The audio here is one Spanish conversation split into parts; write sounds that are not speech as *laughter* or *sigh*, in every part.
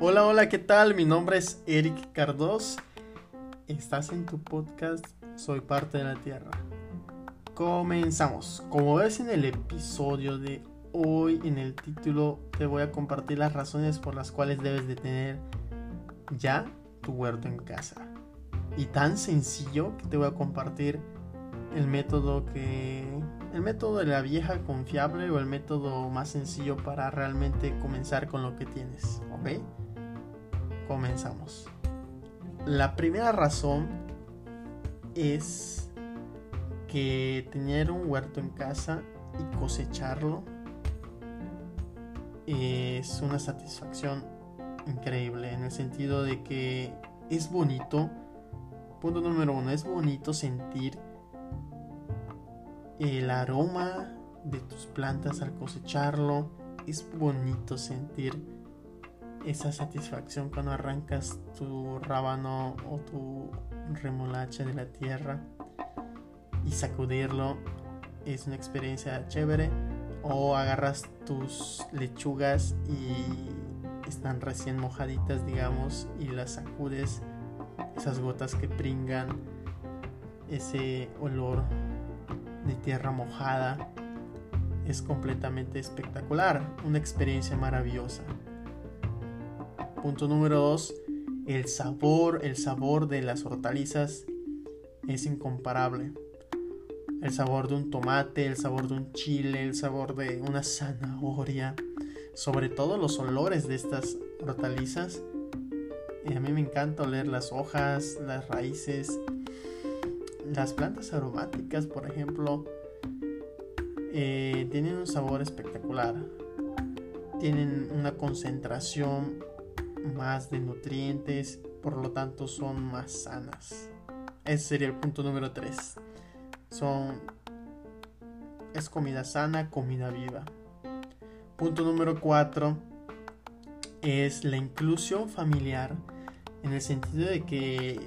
Hola, hola, ¿qué tal? Mi nombre es Eric Cardos. Estás en tu podcast Soy parte de la Tierra. Comenzamos. Como ves en el episodio de hoy, en el título, te voy a compartir las razones por las cuales debes de tener ya tu huerto en casa. Y tan sencillo que te voy a compartir el método que el método de la vieja confiable o el método más sencillo para realmente comenzar con lo que tienes, ¿ok? Comenzamos. La primera razón es que tener un huerto en casa y cosecharlo es una satisfacción increíble en el sentido de que es bonito. Punto número uno, es bonito sentir el aroma de tus plantas al cosecharlo. Es bonito sentir esa satisfacción cuando arrancas tu rábano o tu remolacha de la tierra y sacudirlo. Es una experiencia chévere. O agarras tus lechugas y están recién mojaditas, digamos, y las sacudes. Esas gotas que pringan. Ese olor de tierra mojada es completamente espectacular, una experiencia maravillosa. Punto número 2, el sabor, el sabor de las hortalizas es incomparable. El sabor de un tomate, el sabor de un chile, el sabor de una zanahoria, sobre todo los olores de estas hortalizas. a mí me encanta oler las hojas, las raíces, las plantas aromáticas, por ejemplo, eh, tienen un sabor espectacular. Tienen una concentración más de nutrientes, por lo tanto son más sanas. Ese sería el punto número 3. Son es comida sana, comida viva. Punto número 4 es la inclusión familiar en el sentido de que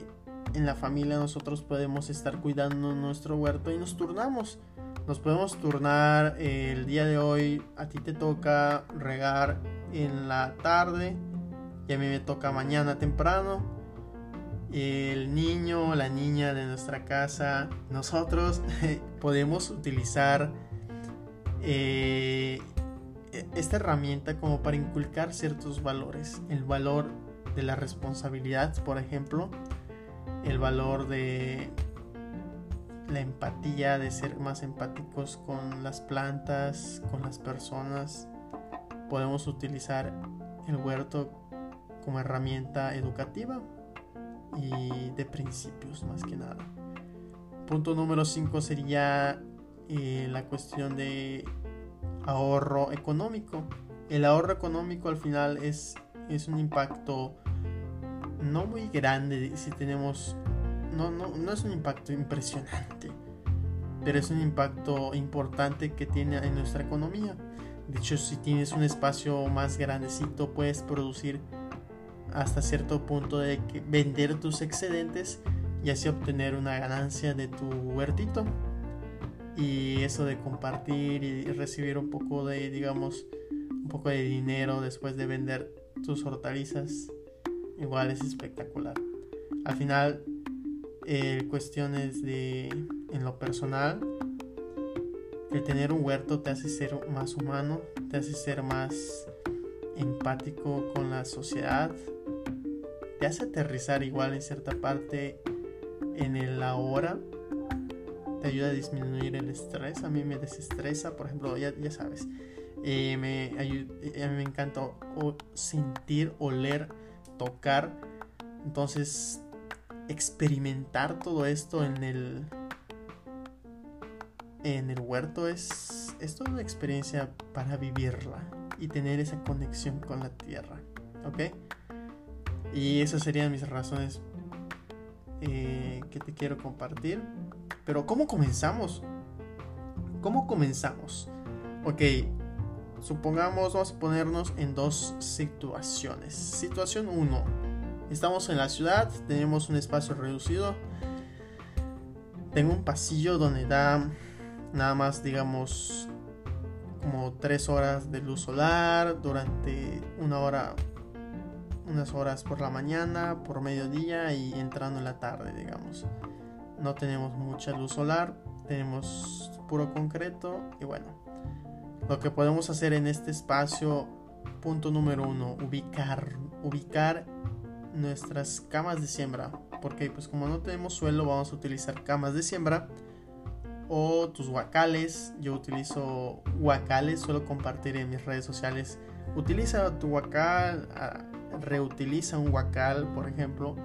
en la familia nosotros podemos estar cuidando nuestro huerto y nos turnamos. Nos podemos turnar el día de hoy, a ti te toca regar en la tarde y a mí me toca mañana temprano. El niño, la niña de nuestra casa, nosotros *laughs* podemos utilizar eh, esta herramienta como para inculcar ciertos valores. El valor de la responsabilidad, por ejemplo, el valor de la empatía, de ser más empáticos con las plantas, con las personas. Podemos utilizar el huerto como herramienta educativa y de principios más que nada. Punto número 5 sería eh, la cuestión de ahorro económico. El ahorro económico al final es, es un impacto no muy grande si tenemos... No, no, no es un impacto impresionante, pero es un impacto importante que tiene en nuestra economía. De hecho, si tienes un espacio más grandecito, puedes producir hasta cierto punto de vender tus excedentes y así obtener una ganancia de tu huertito. Y eso de compartir y recibir un poco de, digamos, un poco de dinero después de vender tus hortalizas igual es espectacular. Al final, eh, cuestiones de, en lo personal, el tener un huerto te hace ser más humano, te hace ser más empático con la sociedad, te hace aterrizar igual en cierta parte en el ahora, te ayuda a disminuir el estrés, a mí me desestresa, por ejemplo, ya, ya sabes, eh, me, a mí me encanta sentir, oler tocar. Entonces, experimentar todo esto en el en el huerto es, es toda una experiencia para vivirla y tener esa conexión con la tierra. ¿Ok? Y esas serían mis razones eh, que te quiero compartir. Pero ¿cómo comenzamos? ¿Cómo comenzamos? Ok, Supongamos, vamos a ponernos en dos situaciones. Situación 1. Estamos en la ciudad, tenemos un espacio reducido. Tengo un pasillo donde da nada más, digamos, como 3 horas de luz solar. Durante una hora unas horas por la mañana, por mediodía y entrando en la tarde, digamos. No tenemos mucha luz solar, tenemos puro concreto y bueno, lo que podemos hacer en este espacio, punto número uno, ubicar, ubicar nuestras camas de siembra, porque pues como no tenemos suelo vamos a utilizar camas de siembra o tus guacales. Yo utilizo guacales, suelo compartir en mis redes sociales. Utiliza tu guacal, ah, reutiliza un guacal, por ejemplo,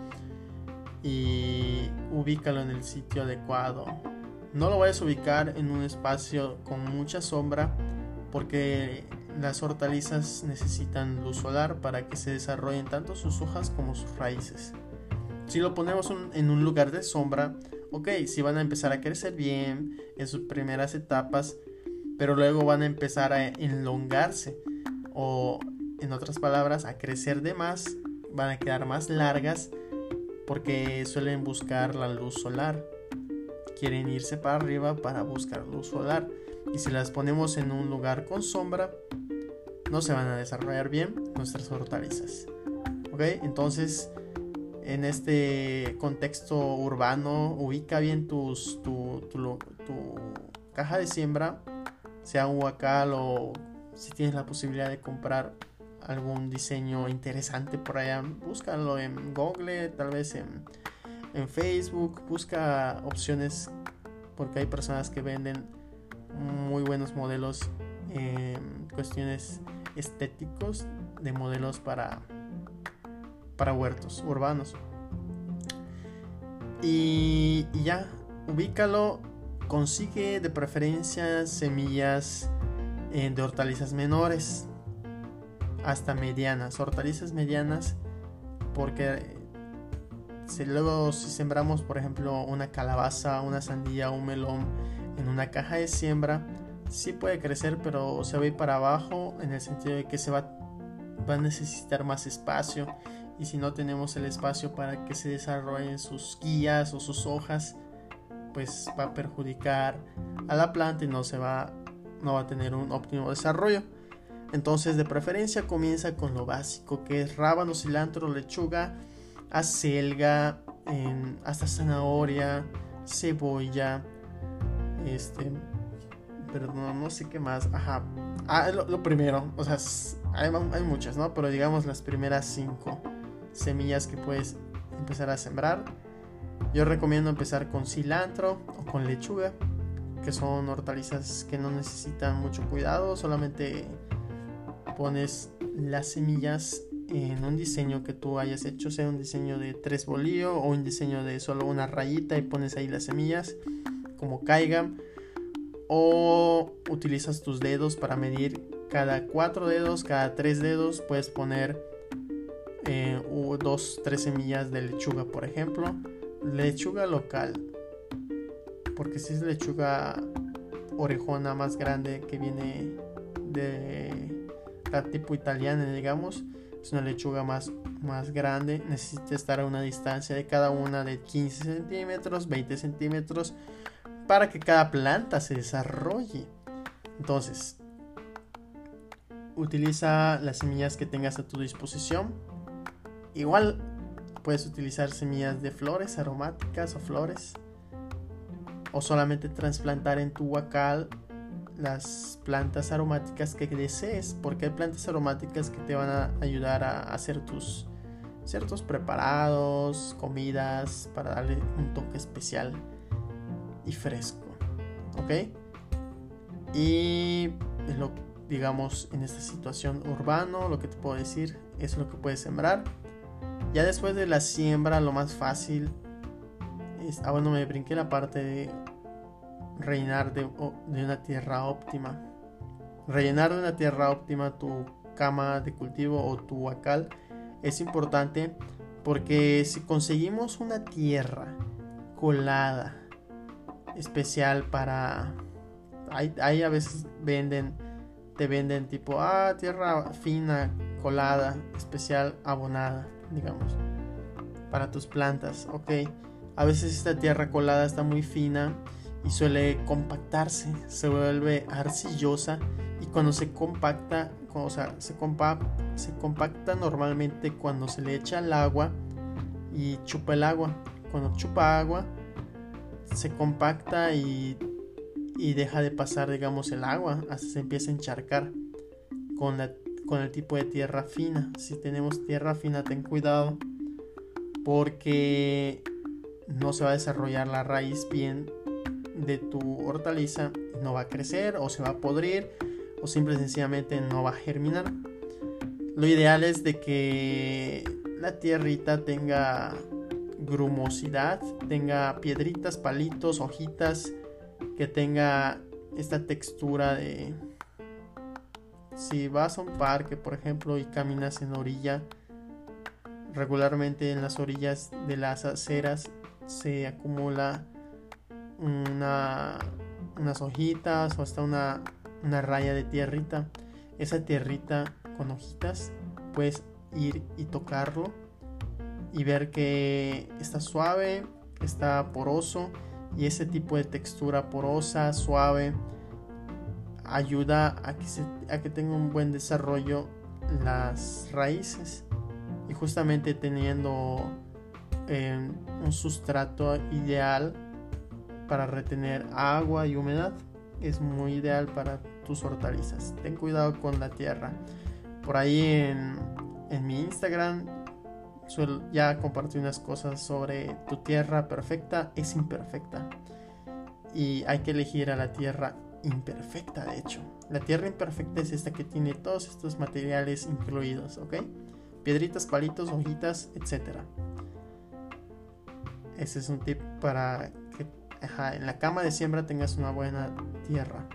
y ubícalo en el sitio adecuado. No lo vayas a ubicar en un espacio con mucha sombra porque las hortalizas necesitan luz solar para que se desarrollen tanto sus hojas como sus raíces. Si lo ponemos en un lugar de sombra, ok, si van a empezar a crecer bien en sus primeras etapas, pero luego van a empezar a enlongarse o en otras palabras a crecer de más, van a quedar más largas porque suelen buscar la luz solar. Quieren irse para arriba para buscar luz solar. Y si las ponemos en un lugar con sombra, no se van a desarrollar bien nuestras hortalizas. ¿Ok? Entonces, en este contexto urbano, ubica bien tus, tu, tu, caja de siembra, sea un huacal o si tienes la posibilidad de comprar algún diseño interesante por allá, búscalo en Google, tal vez en, en Facebook, busca opciones porque hay personas que venden muy buenos modelos en cuestiones estéticos de modelos para para huertos urbanos. Y, ya, ubícalo, consigue de preferencia semillas eh, de hortalizas menores hasta medianas, hortalizas medianas, porque si luego si sembramos por ejemplo una calabaza, una sandía, un melón en una caja de siembra, sí puede crecer, pero se va a ir para abajo en el sentido de que se va, va a necesitar más espacio y si no tenemos el espacio para que se desarrollen sus guías o sus hojas, pues va a perjudicar a la planta y no se va no va a tener un óptimo desarrollo. Entonces, de preferencia comienza con lo básico, que es rábano, cilantro, lechuga, acelga, hasta zanahoria, cebolla, este, perdón, no sé qué más, ajá. Ah, lo, primero, o sea, hay, hay, muchas, ¿no? Pero digamos las primeras cinco semillas que puedes empezar a sembrar. Yo recomiendo empezar con cilantro o con lechuga, que son hortalizas que no necesitan mucho cuidado, solamente pones las semillas en un diseño que tú hayas hecho, sea un diseño de tres bolillos o un diseño de solo una rayita y pones ahí las semillas como caigan o utilizas tus dedos para medir cada cuatro dedos, cada tres dedos puedes poner eh, dos, tres semillas de lechuga, por ejemplo. Lechuga local, porque si es lechuga orejona más grande que viene de tipo italiana, digamos, es una lechuga más, más grande, necesita estar a una distancia de cada una de 15 centímetros, 20 centímetros, para que cada planta se desarrolle. Entonces, utiliza las semillas que tengas a tu disposición Igual puedes utilizar semillas de flores aromáticas o flores. O solamente trasplantar en tu huacal las plantas aromáticas que desees. Porque hay plantas aromáticas que te van a ayudar a hacer tus ciertos preparados, comidas, para darle un toque especial y fresco. ¿Ok? Y lo, digamos, en esta situación urbano, lo que te puedo decir es lo que puedes sembrar ya después de la siembra, lo más fácil es. Ah, bueno, me brinqué la parte de rellenar de, de una tierra óptima. Rellenar de una tierra óptima tu cama de cultivo o tu huacal es importante porque si conseguimos una tierra colada especial para ahí, a veces venden te venden tipo ah tierra fina colada especial abonada digamos, para tus plantas, ok. A veces esta tierra colada está muy fina y suele compactarse, se vuelve arcillosa y cuando se compacta, o sea, se, se compacta normalmente cuando se le echa el agua y chupa el agua. Cuando chupa agua, se compacta y, y deja de pasar, digamos, el agua, hasta se empieza a encharcar con, con el tipo de tierra fina. Si tenemos tierra fina, ten cuidado porque no se va a desarrollar la raíz bien de tu hortaliza, no va a crecer o se va a podrir o simple y sencillamente no va a germinar. Lo ideal es de que la tierrita tenga grumosidad, tenga piedritas, palitos, hojitas, que tenga esta textura de... Si vas a un parque, por ejemplo, y caminas en orilla, regularmente en las orillas de las aceras se acumula una, unas hojitas o hasta una, una raya de tierrita. Esa tierrita con hojitas puedes ir y tocarlo y ver que está suave, está poroso y ese tipo de textura porosa, suave, ayuda a que, se, a que tenga un buen desarrollo las raíces y justamente teniendo eh, un sustrato ideal para retener agua y humedad es muy ideal para tus hortalizas. Ten cuidado con la tierra. Por ahí en, en mi Instagram ya compartí unas cosas sobre tu tierra perfecta es imperfecta. Y hay que elegir a la tierra imperfecta, de hecho. La tierra imperfecta es esta que tiene todos estos materiales incluidos, ¿ok? Piedritas, palitos, hojitas, etc. Ese es un tip para en la cama de siembra tengas una buena tierra.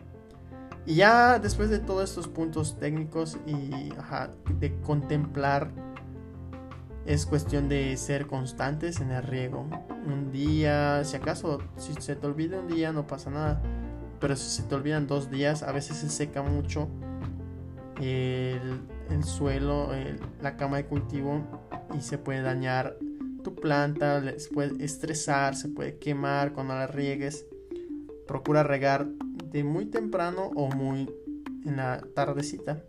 Y ya después de todos estos puntos técnicos y de contemplar, es cuestión de ser constantes en el riego. Un día, si acaso, si se te olvida un día no pasa nada. Pero si se te olvidan dos días, a veces se seca mucho el, suelo, la cama de cultivo y se puede dañar tu planta, se puede estresar, se puede quemar cuando la riegues. Procura regar de muy temprano o muy en la tardecita.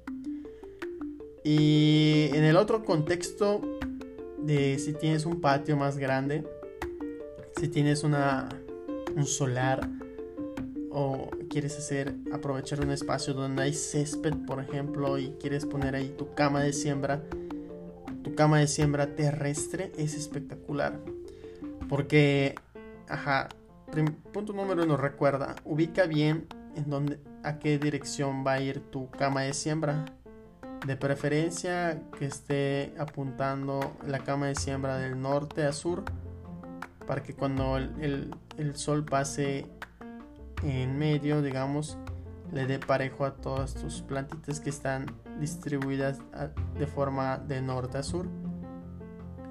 Y en el otro contexto de si tienes un patio más grande, si tienes una, un solar o quieres hacer aprovechar un espacio donde hay césped, por ejemplo, y quieres poner ahí tu cama de siembra, tu cama de siembra terrestre es espectacular. Porque, ajá, punto número uno, recuerda, ubica bien en dónde, a qué dirección va a ir tu cama de siembra. De preferencia que esté apuntando la cama de siembra del norte a sur para que cuando el, el sol pase en medio, digamos, le dé parejo a todas tus plantitas que están distribuidas de forma de norte a sur,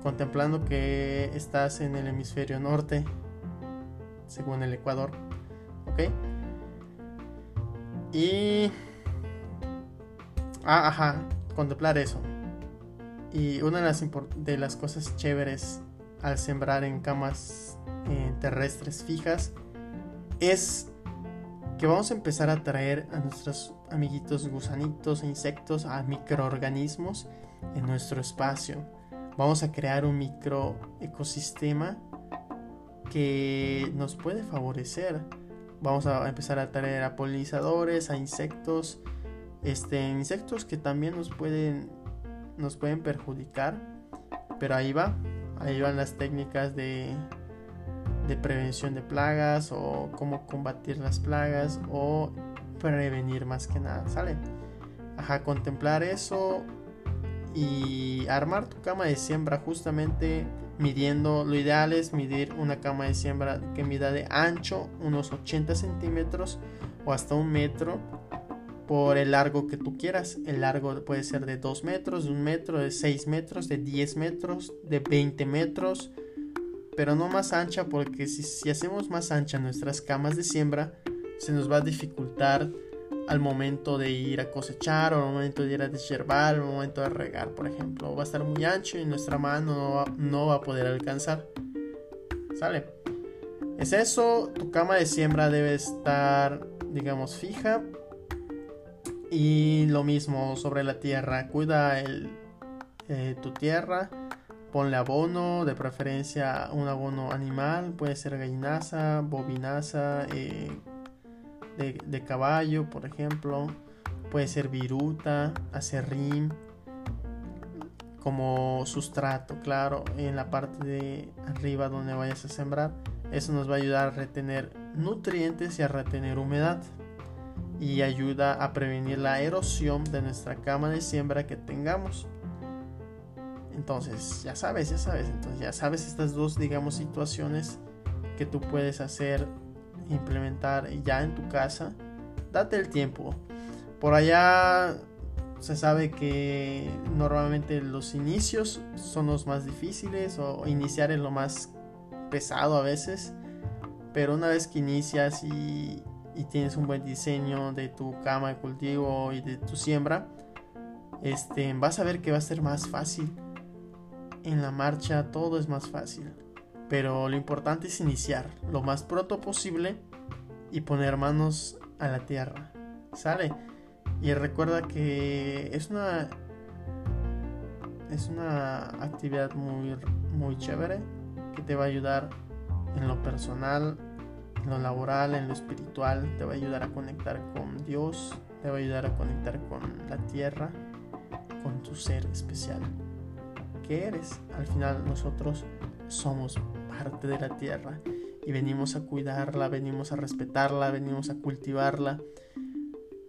contemplando que estás en el hemisferio norte, según el Ecuador, ¿ok? Y... Ah, ajá, contemplar eso. Y una de las, de las cosas chéveres al sembrar en camas eh, terrestres fijas es que vamos a empezar a traer a nuestros amiguitos gusanitos e insectos, a microorganismos en nuestro espacio. Vamos a crear un microecosistema que nos puede favorecer. Vamos a empezar a traer a polinizadores, a insectos, este, insectos que también nos pueden, nos pueden perjudicar. Pero ahí va, ahí van las técnicas de de prevención de plagas o cómo combatir las plagas o prevenir más que nada, ¿sale? Ajá, contemplar eso y armar tu cama de siembra justamente midiendo, lo ideal es medir una cama de siembra que mida de ancho unos 80 centímetros o hasta un metro por el largo que tú quieras. El largo puede ser de 2 metros, de 1 metro, de 6 metros, de 10 metros, de 20 metros pero no más ancha porque si, hacemos más ancha nuestras camas de siembra, se nos va a dificultar al momento de ir a cosechar o al momento de ir a deshiervar, al momento de regar, por ejemplo. Va a estar muy ancho y nuestra mano no va, a poder alcanzar. ¿Sale? Es eso, tu cama de siembra debe estar, digamos, fija. Y lo mismo sobre la tierra, cuida eh, tu tierra, ponle abono, de preferencia un abono animal, puede ser gallinaza, bovinaza, eh, de, de, caballo, por ejemplo, puede ser viruta, acerrín, como sustrato, claro, en la parte de arriba donde vayas a sembrar. Eso nos va a ayudar a retener nutrientes y a retener humedad y ayuda a prevenir la erosión de nuestra cama de siembra que tengamos. Entonces, ya sabes, ya sabes, entonces ya sabes estas dos, digamos, situaciones que tú puedes hacer, implementar ya en tu casa. Date el tiempo. Por allá se sabe que normalmente los inicios son los más difíciles o iniciar es lo más pesado a veces. Pero una vez que inicias y, tienes un buen diseño de tu cama de cultivo y de tu siembra, este, vas a ver que va a ser más fácil. En la marcha todo es más fácil. Pero lo importante es iniciar lo más pronto posible y poner manos a la tierra. ¿Sale? Y recuerda que es una es una actividad muy muy chévere que te va a ayudar en lo personal en lo laboral, en lo espiritual, te va a ayudar a conectar con Dios, te va a ayudar a conectar con la tierra, con tu ser especial. ¿Qué eres? Al final nosotros somos parte de la tierra y venimos a cuidarla, venimos a respetarla, venimos a cultivarla,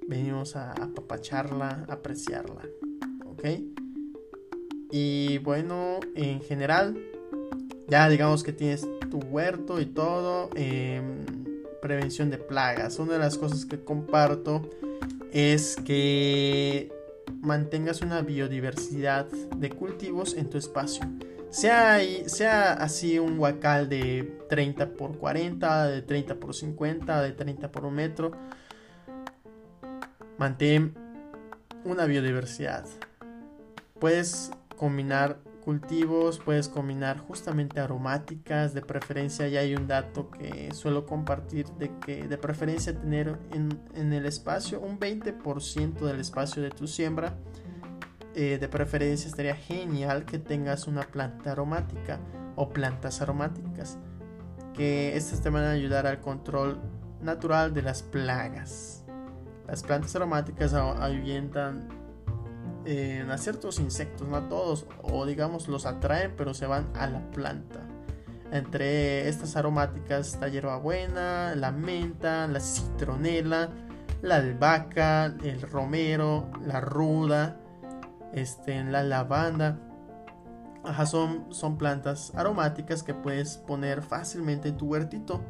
venimos a apapacharla, apreciarla. ¿Ok? Y bueno, en general, ya digamos que tienes tu huerto y todo. Em, prevención de plagas. Una de las cosas que comparto es que mantengas una biodiversidad de cultivos en tu espacio. Sea, sea así un huacal de 30 por 40, de 30 por 50, de 30 por un metro. Mantén una biodiversidad. Puedes combinar cultivos, puedes combinar justamente aromáticas, de preferencia ya hay un dato que suelo compartir de que de preferencia tener en, el espacio un 20% del espacio de tu siembra, eh, de preferencia estaría genial que tengas una planta aromática o plantas aromáticas, que estas te van a ayudar al control natural de las plagas. Las plantas aromáticas ahuyentan a ciertos insectos, no a todos, o digamos los atraen pero se van a la planta. Entre estas aromáticas está hierbabuena, la menta, la citronela, la albahaca, el romero, la ruda, este, la lavanda. Ajá, son, son plantas aromáticas que puedes poner fácilmente en tu huertito.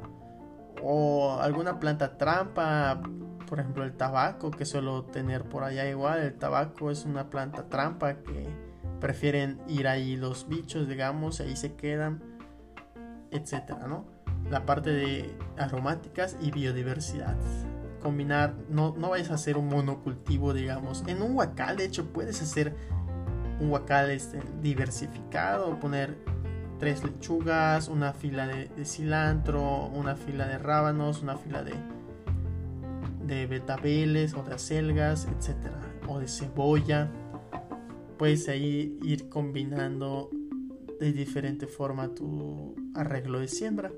O alguna planta trampa, por ejemplo el tabaco que suelo tener por allá igual. El tabaco es una planta trampa que prefieren ir ahí los bichos digamos ahí se quedan etcétera no la parte de aromáticas y biodiversidad combinar no, no vayas a hacer un monocultivo digamos en un huacal de hecho puedes hacer un huacal este, diversificado poner tres lechugas una fila de cilantro una fila de rábanos una fila de de betabeles o de acelgas, etcétera, o de cebolla. Puedes ahí ir combinando de diferente forma tu arreglo de siembra.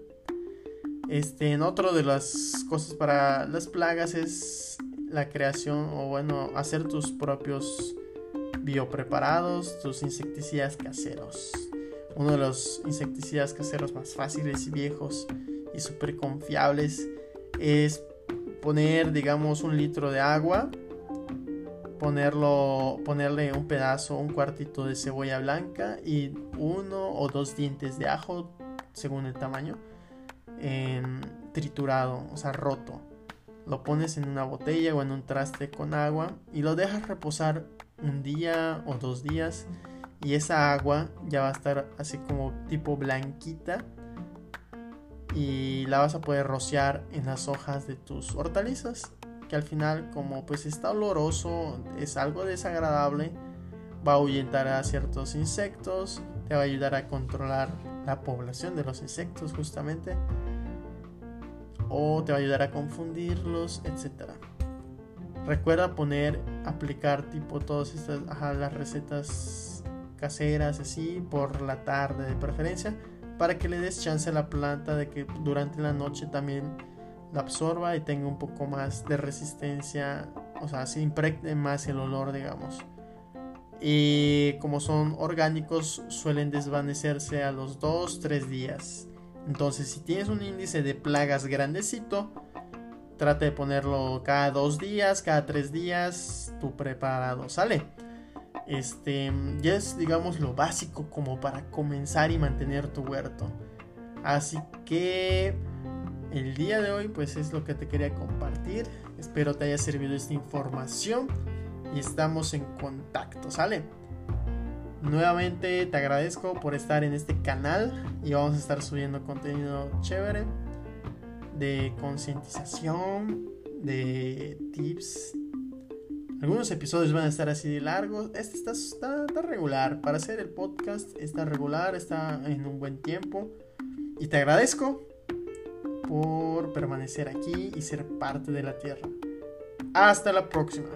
Este, en otro de las cosas para las plagas es la creación o bueno, hacer tus propios biopreparados, tus insecticidas caseros. Uno de los insecticidas caseros más fáciles y viejos y súper confiables es poner, digamos, un litro de agua, ponerlo, ponerle un pedazo, un cuartito de cebolla blanca y uno o dos dientes de ajo, según el tamaño, triturado, o sea, roto. Lo pones en una botella o en un traste con agua y lo dejas reposar un día o dos días y esa agua ya va a estar así como tipo blanquita y la vas a poder rociar en las hojas de tus hortalizas que al final como pues está oloroso es algo desagradable va a ahuyentar a ciertos insectos te va a ayudar a controlar la población de los insectos justamente o te va a ayudar a confundirlos etcétera. Recuerda poner, aplicar tipo todas estas, las recetas caseras así por la tarde de preferencia para que le des chance a la planta de que durante la noche también la absorba y tenga un poco más de resistencia, o sea, se impregne más el olor, digamos. Y como son orgánicos, suelen desvanecerse a los 2-3 días. Entonces, si tienes un índice de plagas grandecito, trate de ponerlo cada 2 días, cada 3 días, tu preparado, ¿sale? Este, ya es, digamos, lo básico como para comenzar y mantener tu huerto. Así que el día de hoy, pues es lo que te quería compartir. Espero te haya servido esta información y estamos en contacto, ¿sale? Nuevamente te agradezco por estar en este canal y vamos a estar subiendo contenido chévere de concientización, de tips. Algunos episodios van a estar así de largos. Este está, está, regular. Para hacer el podcast está regular, está en un buen tiempo. Y te agradezco por permanecer aquí y ser parte de la Tierra. Hasta la próxima.